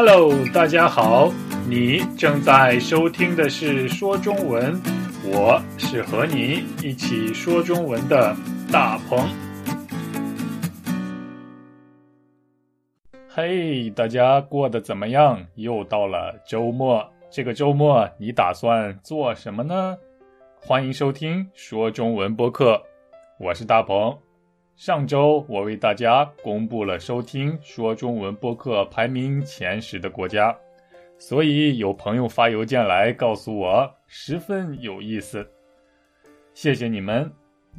Hello，大家好，你正在收听的是说中文，我是和你一起说中文的大鹏。嘿，大家过得怎么样？又到了周末，这个周末你打算做什么呢？欢迎收听说中文播客，我是大鹏。上周我为大家公布了收听说中文播客排名前十的国家，所以有朋友发邮件来告诉我，十分有意思。谢谢你们。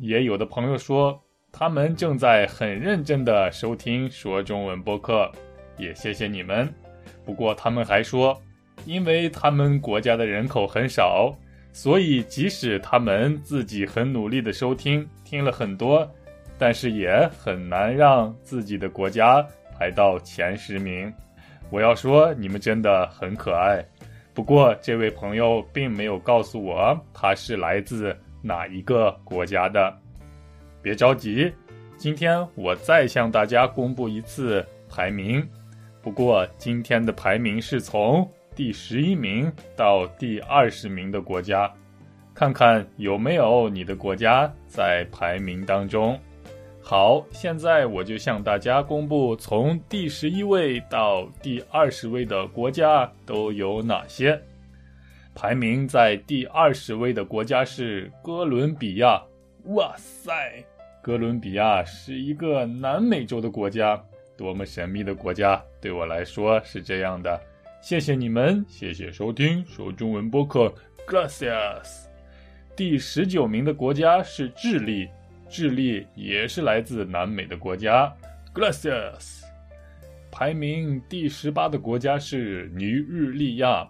也有的朋友说他们正在很认真的收听说中文播客，也谢谢你们。不过他们还说，因为他们国家的人口很少，所以即使他们自己很努力的收听，听了很多。但是也很难让自己的国家排到前十名。我要说，你们真的很可爱。不过，这位朋友并没有告诉我他是来自哪一个国家的。别着急，今天我再向大家公布一次排名。不过，今天的排名是从第十一名到第二十名的国家，看看有没有你的国家在排名当中。好，现在我就向大家公布从第十一位到第二十位的国家都有哪些。排名在第二十位的国家是哥伦比亚。哇塞，哥伦比亚是一个南美洲的国家，多么神秘的国家！对我来说是这样的。谢谢你们，谢谢收听说中文播客，Gracias。第十九名的国家是智利。智利也是来自南美的国家，Gracias。排名第十八的国家是尼日利亚，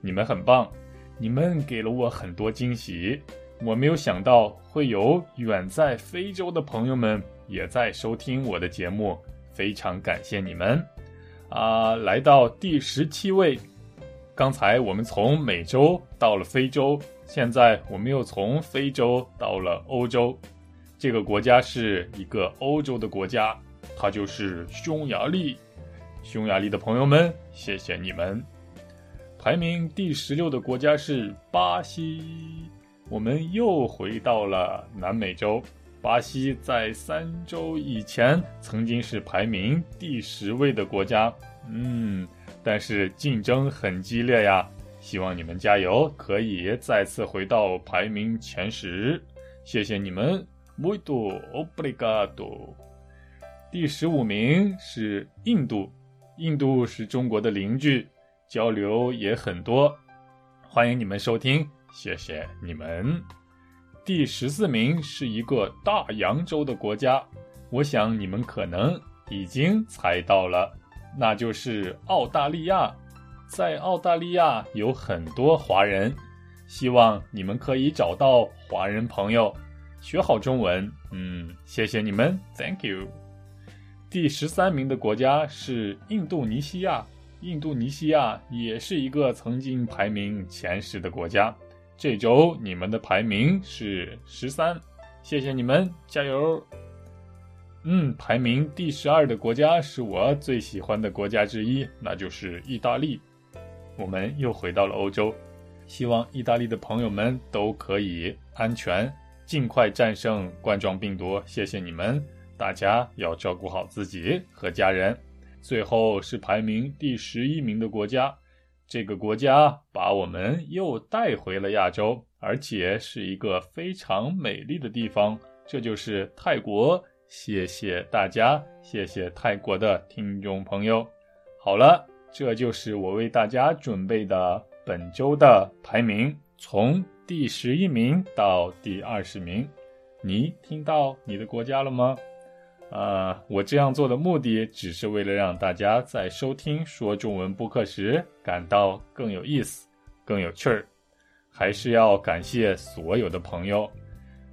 你们很棒，你们给了我很多惊喜。我没有想到会有远在非洲的朋友们也在收听我的节目，非常感谢你们。啊，来到第十七位，刚才我们从美洲到了非洲，现在我们又从非洲到了欧洲。这个国家是一个欧洲的国家，它就是匈牙利。匈牙利的朋友们，谢谢你们。排名第十六的国家是巴西。我们又回到了南美洲。巴西在三周以前曾经是排名第十位的国家，嗯，但是竞争很激烈呀。希望你们加油，可以再次回到排名前十。谢谢你们。Muito obrigado。第十五名是印度，印度是中国的邻居，交流也很多，欢迎你们收听，谢谢你们。第十四名是一个大洋洲的国家，我想你们可能已经猜到了，那就是澳大利亚。在澳大利亚有很多华人，希望你们可以找到华人朋友。学好中文，嗯，谢谢你们，Thank you。第十三名的国家是印度尼西亚，印度尼西亚也是一个曾经排名前十的国家。这周你们的排名是十三，谢谢你们，加油。嗯，排名第十二的国家是我最喜欢的国家之一，那就是意大利。我们又回到了欧洲，希望意大利的朋友们都可以安全。尽快战胜冠状病毒，谢谢你们！大家要照顾好自己和家人。最后是排名第十一名的国家，这个国家把我们又带回了亚洲，而且是一个非常美丽的地方，这就是泰国。谢谢大家，谢谢泰国的听众朋友。好了，这就是我为大家准备的本周的排名，从。第十一名到第二十名，你听到你的国家了吗？啊，我这样做的目的只是为了让大家在收听说中文播客时感到更有意思、更有趣儿。还是要感谢所有的朋友。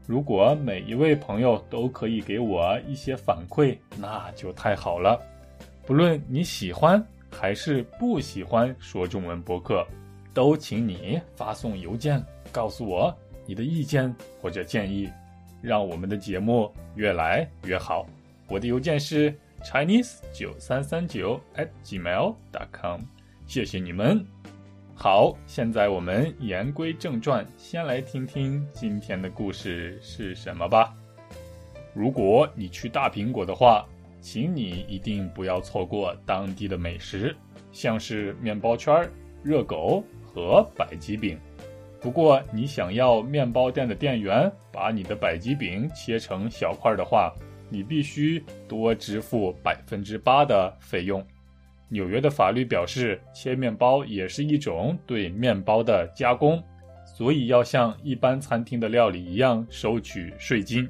如果每一位朋友都可以给我一些反馈，那就太好了。不论你喜欢还是不喜欢说中文播客，都请你发送邮件。告诉我你的意见或者建议，让我们的节目越来越好。我的邮件是 chinese 九三三九 at gmail dot com 谢谢你们。好，现在我们言归正传，先来听听今天的故事是什么吧。如果你去大苹果的话，请你一定不要错过当地的美食，像是面包圈、热狗和百吉饼。不过，你想要面包店的店员把你的百吉饼切成小块的话，你必须多支付百分之八的费用。纽约的法律表示，切面包也是一种对面包的加工，所以要像一般餐厅的料理一样收取税金。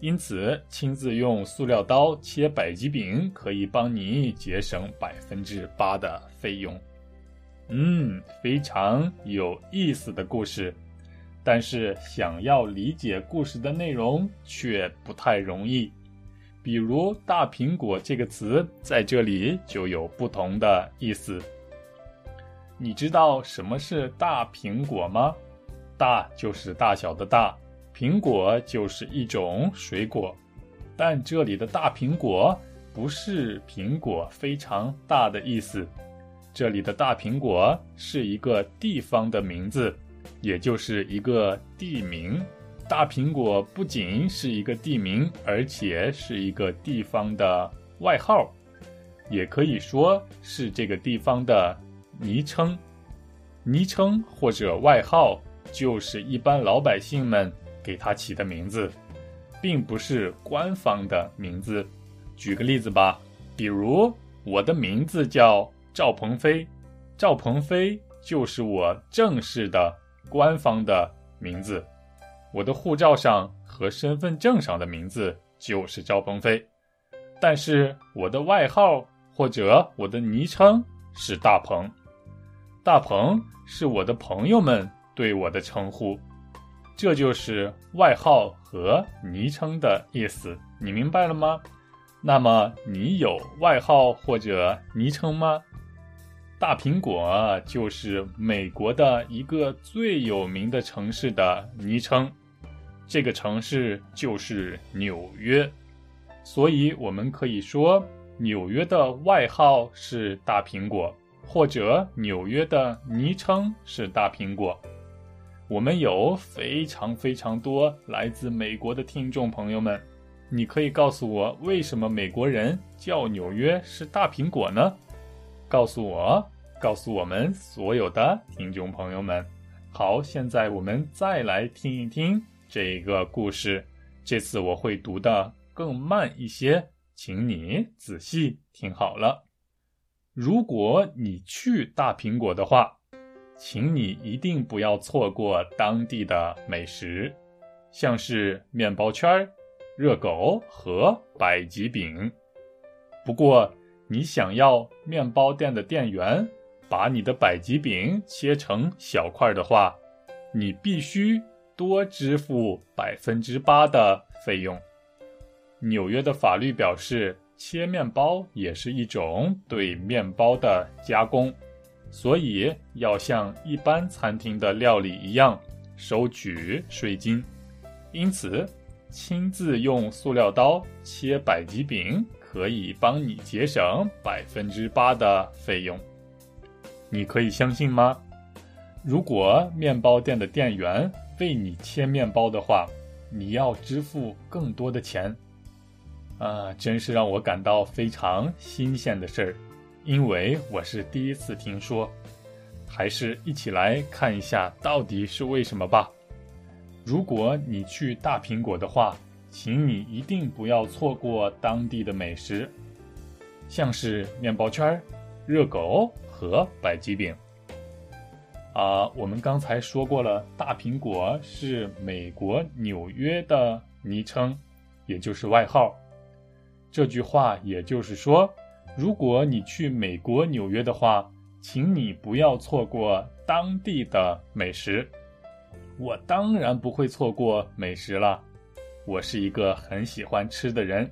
因此，亲自用塑料刀切百吉饼可以帮你节省百分之八的费用。嗯，非常有意思的故事，但是想要理解故事的内容却不太容易。比如“大苹果”这个词在这里就有不同的意思。你知道什么是大苹果吗？大就是大小的大，苹果就是一种水果，但这里的大苹果不是苹果非常大的意思。这里的大苹果是一个地方的名字，也就是一个地名。大苹果不仅是一个地名，而且是一个地方的外号，也可以说是这个地方的昵称。昵称或者外号就是一般老百姓们给他起的名字，并不是官方的名字。举个例子吧，比如我的名字叫。赵鹏飞，赵鹏飞就是我正式的官方的名字，我的护照上和身份证上的名字就是赵鹏飞，但是我的外号或者我的昵称是大鹏，大鹏是我的朋友们对我的称呼，这就是外号和昵称的意思，你明白了吗？那么你有外号或者昵称吗？大苹果就是美国的一个最有名的城市的昵称，这个城市就是纽约，所以我们可以说纽约的外号是大苹果，或者纽约的昵称是大苹果。我们有非常非常多来自美国的听众朋友们，你可以告诉我为什么美国人叫纽约是大苹果呢？告诉我，告诉我们所有的听众朋友们。好，现在我们再来听一听这个故事。这次我会读的更慢一些，请你仔细听好了。如果你去大苹果的话，请你一定不要错过当地的美食，像是面包圈、热狗和百吉饼。不过，你想要面包店的店员把你的百吉饼切成小块的话，你必须多支付百分之八的费用。纽约的法律表示，切面包也是一种对面包的加工，所以要像一般餐厅的料理一样收取税金。因此，亲自用塑料刀切百吉饼。可以帮你节省百分之八的费用，你可以相信吗？如果面包店的店员为你切面包的话，你要支付更多的钱。啊，真是让我感到非常新鲜的事儿，因为我是第一次听说。还是一起来看一下到底是为什么吧。如果你去大苹果的话。请你一定不要错过当地的美食，像是面包圈、热狗和百吉饼。啊，我们刚才说过了，大苹果是美国纽约的昵称，也就是外号。这句话也就是说，如果你去美国纽约的话，请你不要错过当地的美食。我当然不会错过美食了。我是一个很喜欢吃的人，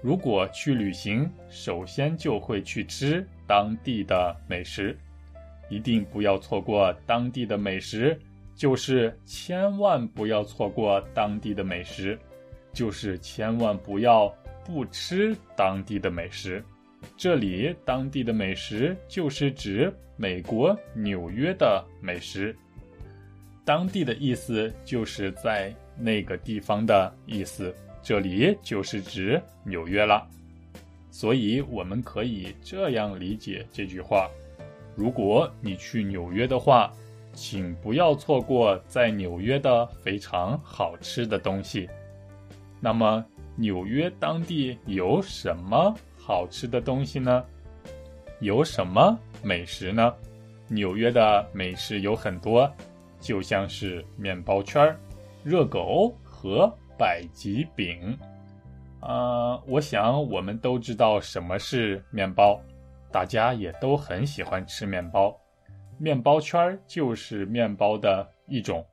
如果去旅行，首先就会去吃当地的美食，一定不要错过当地的美食，就是千万不要错过当地的美食，就是千万不要不吃当地的美食。这里当地的美食就是指美国纽约的美食。当地的意思就是在那个地方的意思，这里就是指纽约了。所以我们可以这样理解这句话：如果你去纽约的话，请不要错过在纽约的非常好吃的东西。那么，纽约当地有什么好吃的东西呢？有什么美食呢？纽约的美食有很多，就像是面包圈儿、热狗和百吉饼。啊，我想我们都知道什么是面包，大家也都很喜欢吃面包。面包圈就是面包的一种，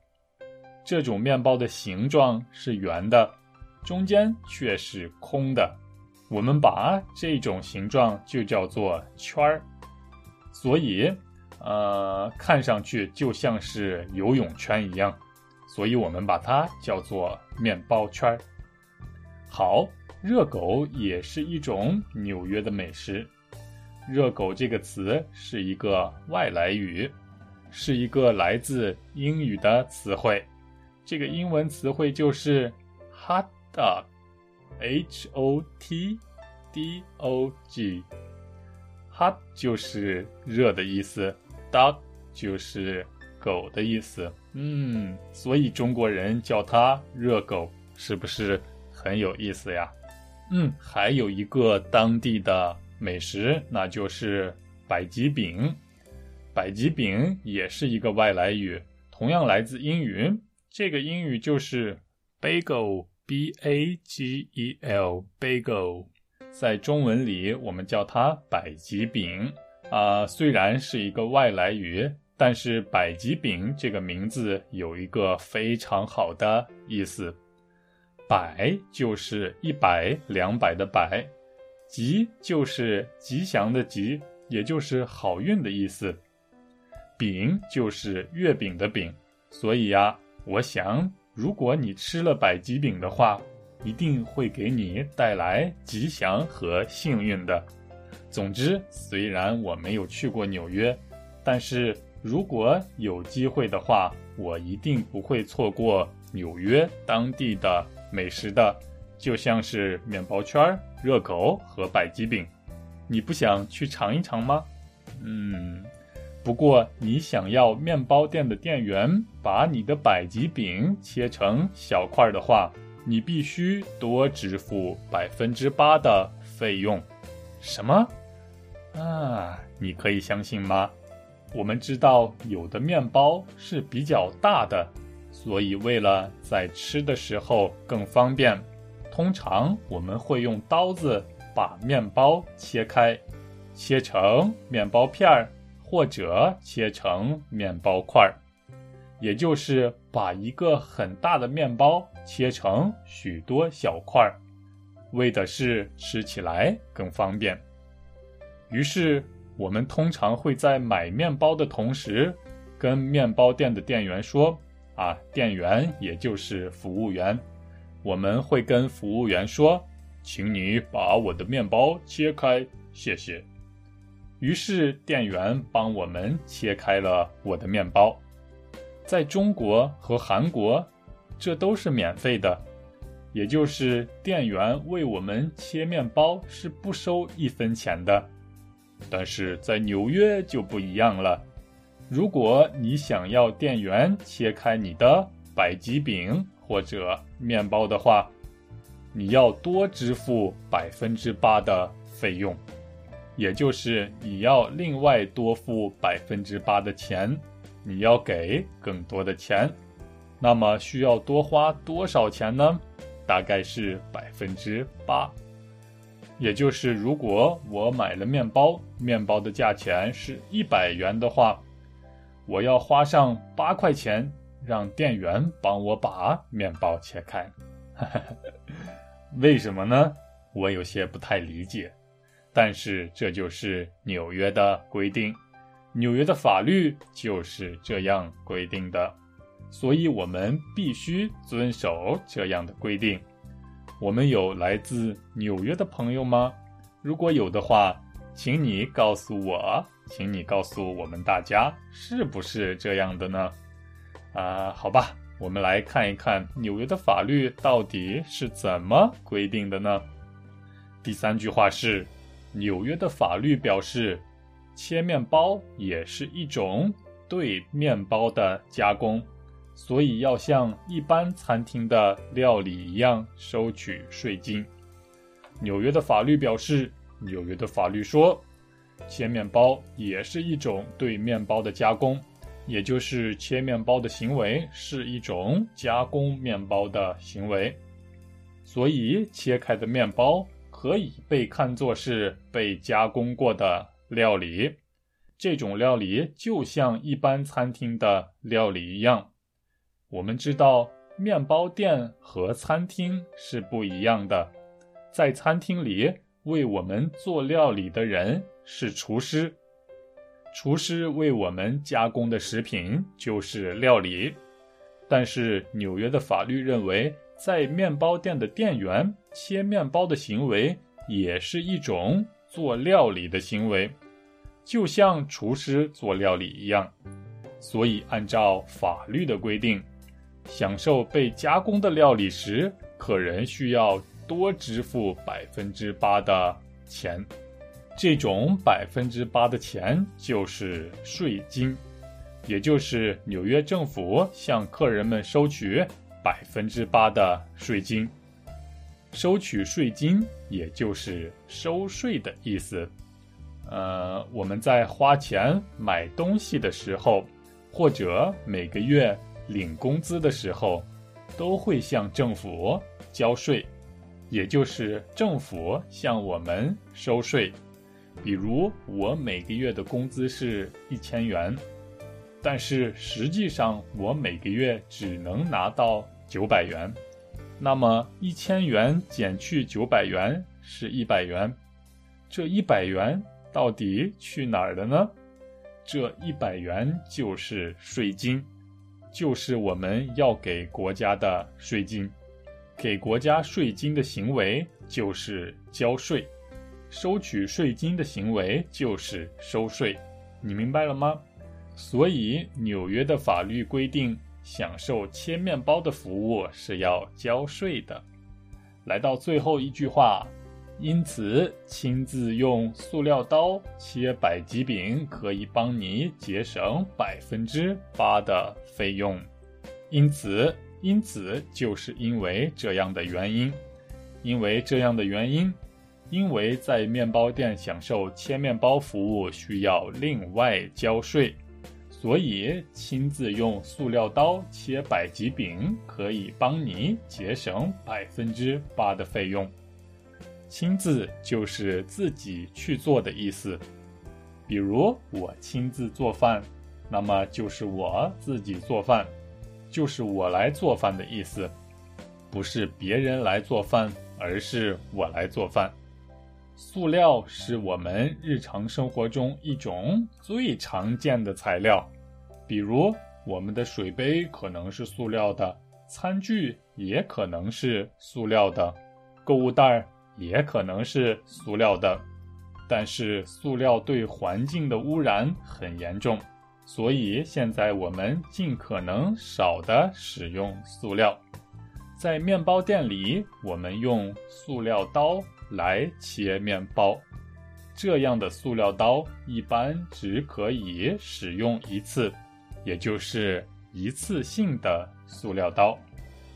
这种面包的形状是圆的，中间却是空的，我们把这种形状就叫做圈儿，所以，呃，看上去就像是游泳圈一样，所以我们把它叫做面包圈儿。好。热狗也是一种纽约的美食。热狗这个词是一个外来语，是一个来自英语的词汇。这个英文词汇就是 hot dog，h o t d o g。hot 就是热的意思，dog 就是狗的意思。嗯，所以中国人叫它热狗，是不是很有意思呀？嗯，还有一个当地的美食，那就是百吉饼。百吉饼也是一个外来语，同样来自英语。这个英语就是 bagel，b a g e l，bagel。在中文里，我们叫它百吉饼。啊，虽然是一个外来语，但是百吉饼这个名字有一个非常好的意思。百就是一百、两百的百，吉就是吉祥的吉，也就是好运的意思。饼就是月饼的饼，所以呀，我想，如果你吃了百吉饼的话，一定会给你带来吉祥和幸运的。总之，虽然我没有去过纽约，但是如果有机会的话，我一定不会错过纽约当地的。美食的，就像是面包圈、热狗和百吉饼，你不想去尝一尝吗？嗯，不过你想要面包店的店员把你的百吉饼切成小块的话，你必须多支付百分之八的费用。什么？啊，你可以相信吗？我们知道有的面包是比较大的。所以，为了在吃的时候更方便，通常我们会用刀子把面包切开，切成面包片儿，或者切成面包块儿，也就是把一个很大的面包切成许多小块儿，为的是吃起来更方便。于是，我们通常会在买面包的同时，跟面包店的店员说。啊，店员也就是服务员，我们会跟服务员说：“请你把我的面包切开，谢谢。”于是店员帮我们切开了我的面包。在中国和韩国，这都是免费的，也就是店员为我们切面包是不收一分钱的。但是在纽约就不一样了。如果你想要店员切开你的百吉饼或者面包的话，你要多支付百分之八的费用，也就是你要另外多付百分之八的钱，你要给更多的钱。那么需要多花多少钱呢？大概是百分之八，也就是如果我买了面包，面包的价钱是一百元的话。我要花上八块钱，让店员帮我把面包切开，为什么呢？我有些不太理解，但是这就是纽约的规定，纽约的法律就是这样规定的，所以我们必须遵守这样的规定。我们有来自纽约的朋友吗？如果有的话，请你告诉我，请你告诉我们大家，是不是这样的呢？啊，好吧，我们来看一看纽约的法律到底是怎么规定的呢？第三句话是，纽约的法律表示，切面包也是一种对面包的加工，所以要像一般餐厅的料理一样收取税金。纽约的法律表示，纽约的法律说，切面包也是一种对面包的加工，也就是切面包的行为是一种加工面包的行为，所以切开的面包可以被看作是被加工过的料理。这种料理就像一般餐厅的料理一样。我们知道，面包店和餐厅是不一样的。在餐厅里为我们做料理的人是厨师，厨师为我们加工的食品就是料理。但是纽约的法律认为，在面包店的店员切面包的行为也是一种做料理的行为，就像厨师做料理一样。所以按照法律的规定，享受被加工的料理时，客人需要。多支付百分之八的钱，这种百分之八的钱就是税金，也就是纽约政府向客人们收取百分之八的税金。收取税金也就是收税的意思。呃，我们在花钱买东西的时候，或者每个月领工资的时候，都会向政府交税。也就是政府向我们收税，比如我每个月的工资是一千元，但是实际上我每个月只能拿到九百元，那么一千元减去九百元是一百元，这一百元到底去哪儿了呢？这一百元就是税金，就是我们要给国家的税金。给国家税金的行为就是交税，收取税金的行为就是收税，你明白了吗？所以纽约的法律规定，享受切面包的服务是要交税的。来到最后一句话，因此亲自用塑料刀切百吉饼可以帮你节省百分之八的费用。因此。因此，就是因为这样的原因，因为这样的原因，因为在面包店享受切面包服务需要另外交税，所以亲自用塑料刀切百吉饼可以帮你节省百分之八的费用。亲自就是自己去做的意思，比如我亲自做饭，那么就是我自己做饭。就是我来做饭的意思，不是别人来做饭，而是我来做饭。塑料是我们日常生活中一种最常见的材料，比如我们的水杯可能是塑料的，餐具也可能是塑料的，购物袋也可能是塑料的。但是塑料对环境的污染很严重。所以现在我们尽可能少的使用塑料，在面包店里，我们用塑料刀来切面包。这样的塑料刀一般只可以使用一次，也就是一次性的塑料刀。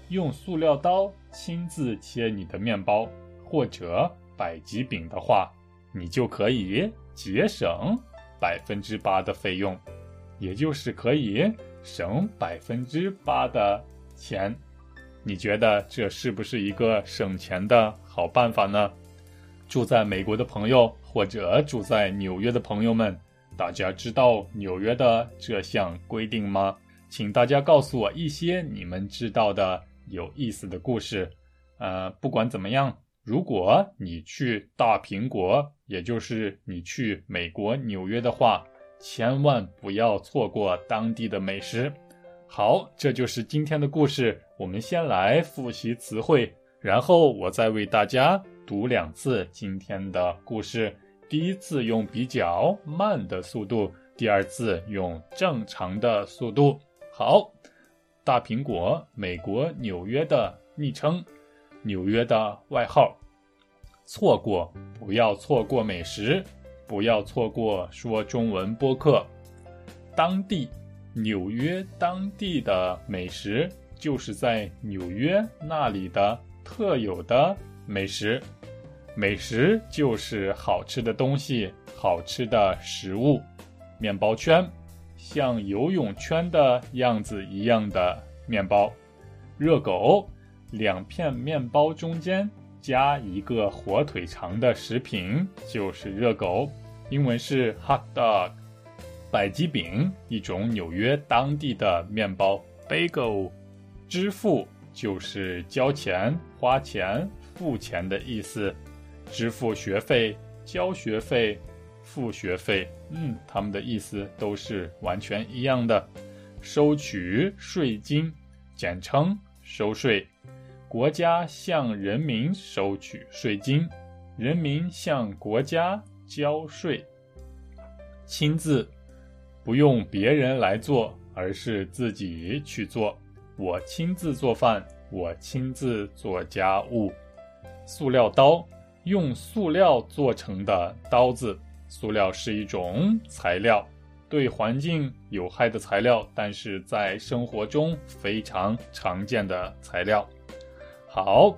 用塑料刀亲自切你的面包或者百吉饼的话，你就可以节省百分之八的费用。也就是可以省百分之八的钱，你觉得这是不是一个省钱的好办法呢？住在美国的朋友或者住在纽约的朋友们，大家知道纽约的这项规定吗？请大家告诉我一些你们知道的有意思的故事。呃，不管怎么样，如果你去大苹果，也就是你去美国纽约的话。千万不要错过当地的美食。好，这就是今天的故事。我们先来复习词汇，然后我再为大家读两次今天的故事。第一次用比较慢的速度，第二次用正常的速度。好，大苹果，美国纽约的昵称，纽约的外号。错过，不要错过美食，不要错过说中文播客。当地，纽约当地的美食，就是在纽约那里的特有的美食。美食就是好吃的东西，好吃的食物。面包圈，像游泳圈的样子一样的面包。热狗，两片面包中间加一个火腿肠的食品就是热狗，英文是 hot dog。百吉饼，一种纽约当地的面包，bagel。支付就是交钱、花钱、付钱的意思。支付学费、交学费、付学费，嗯，他们的意思都是完全一样的。收取税金，简称收税。国家向人民收取税金，人民向国家交税。亲自。不用别人来做，而是自己去做。我亲自做饭，我亲自做家务。塑料刀，用塑料做成的刀子。塑料是一种材料，对环境有害的材料，但是在生活中非常常见的材料。好，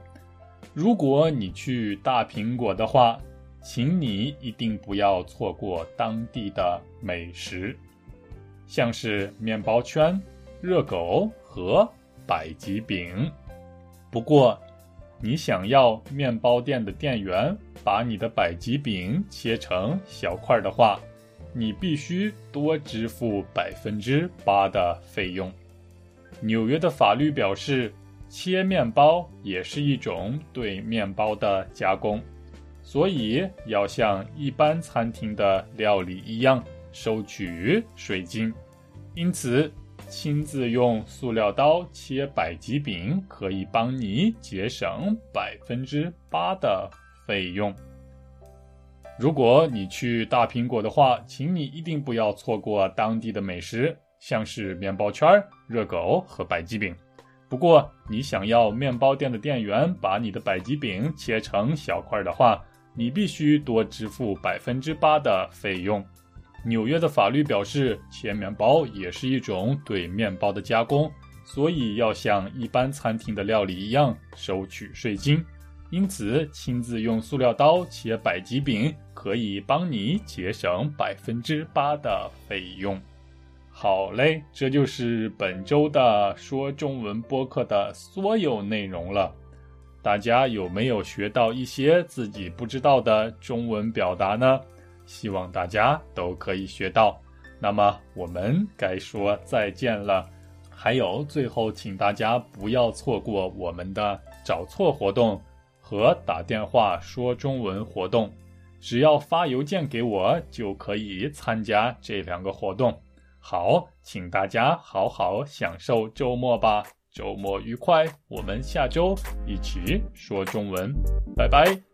如果你去大苹果的话，请你一定不要错过当地的美食。像是面包圈、热狗和百吉饼。不过，你想要面包店的店员把你的百吉饼切成小块的话，你必须多支付百分之八的费用。纽约的法律表示，切面包也是一种对面包的加工，所以要像一般餐厅的料理一样。收取税金，因此亲自用塑料刀切百吉饼可以帮你节省百分之八的费用。如果你去大苹果的话，请你一定不要错过当地的美食，像是面包圈、热狗和百吉饼。不过，你想要面包店的店员把你的百吉饼切成小块的话，你必须多支付百分之八的费用。纽约的法律表示，切面包也是一种对面包的加工，所以要像一般餐厅的料理一样收取税金。因此，亲自用塑料刀切百吉饼可以帮你节省百分之八的费用。好嘞，这就是本周的说中文播客的所有内容了。大家有没有学到一些自己不知道的中文表达呢？希望大家都可以学到。那么我们该说再见了。还有，最后请大家不要错过我们的找错活动和打电话说中文活动。只要发邮件给我，就可以参加这两个活动。好，请大家好好享受周末吧，周末愉快。我们下周一起说中文，拜拜。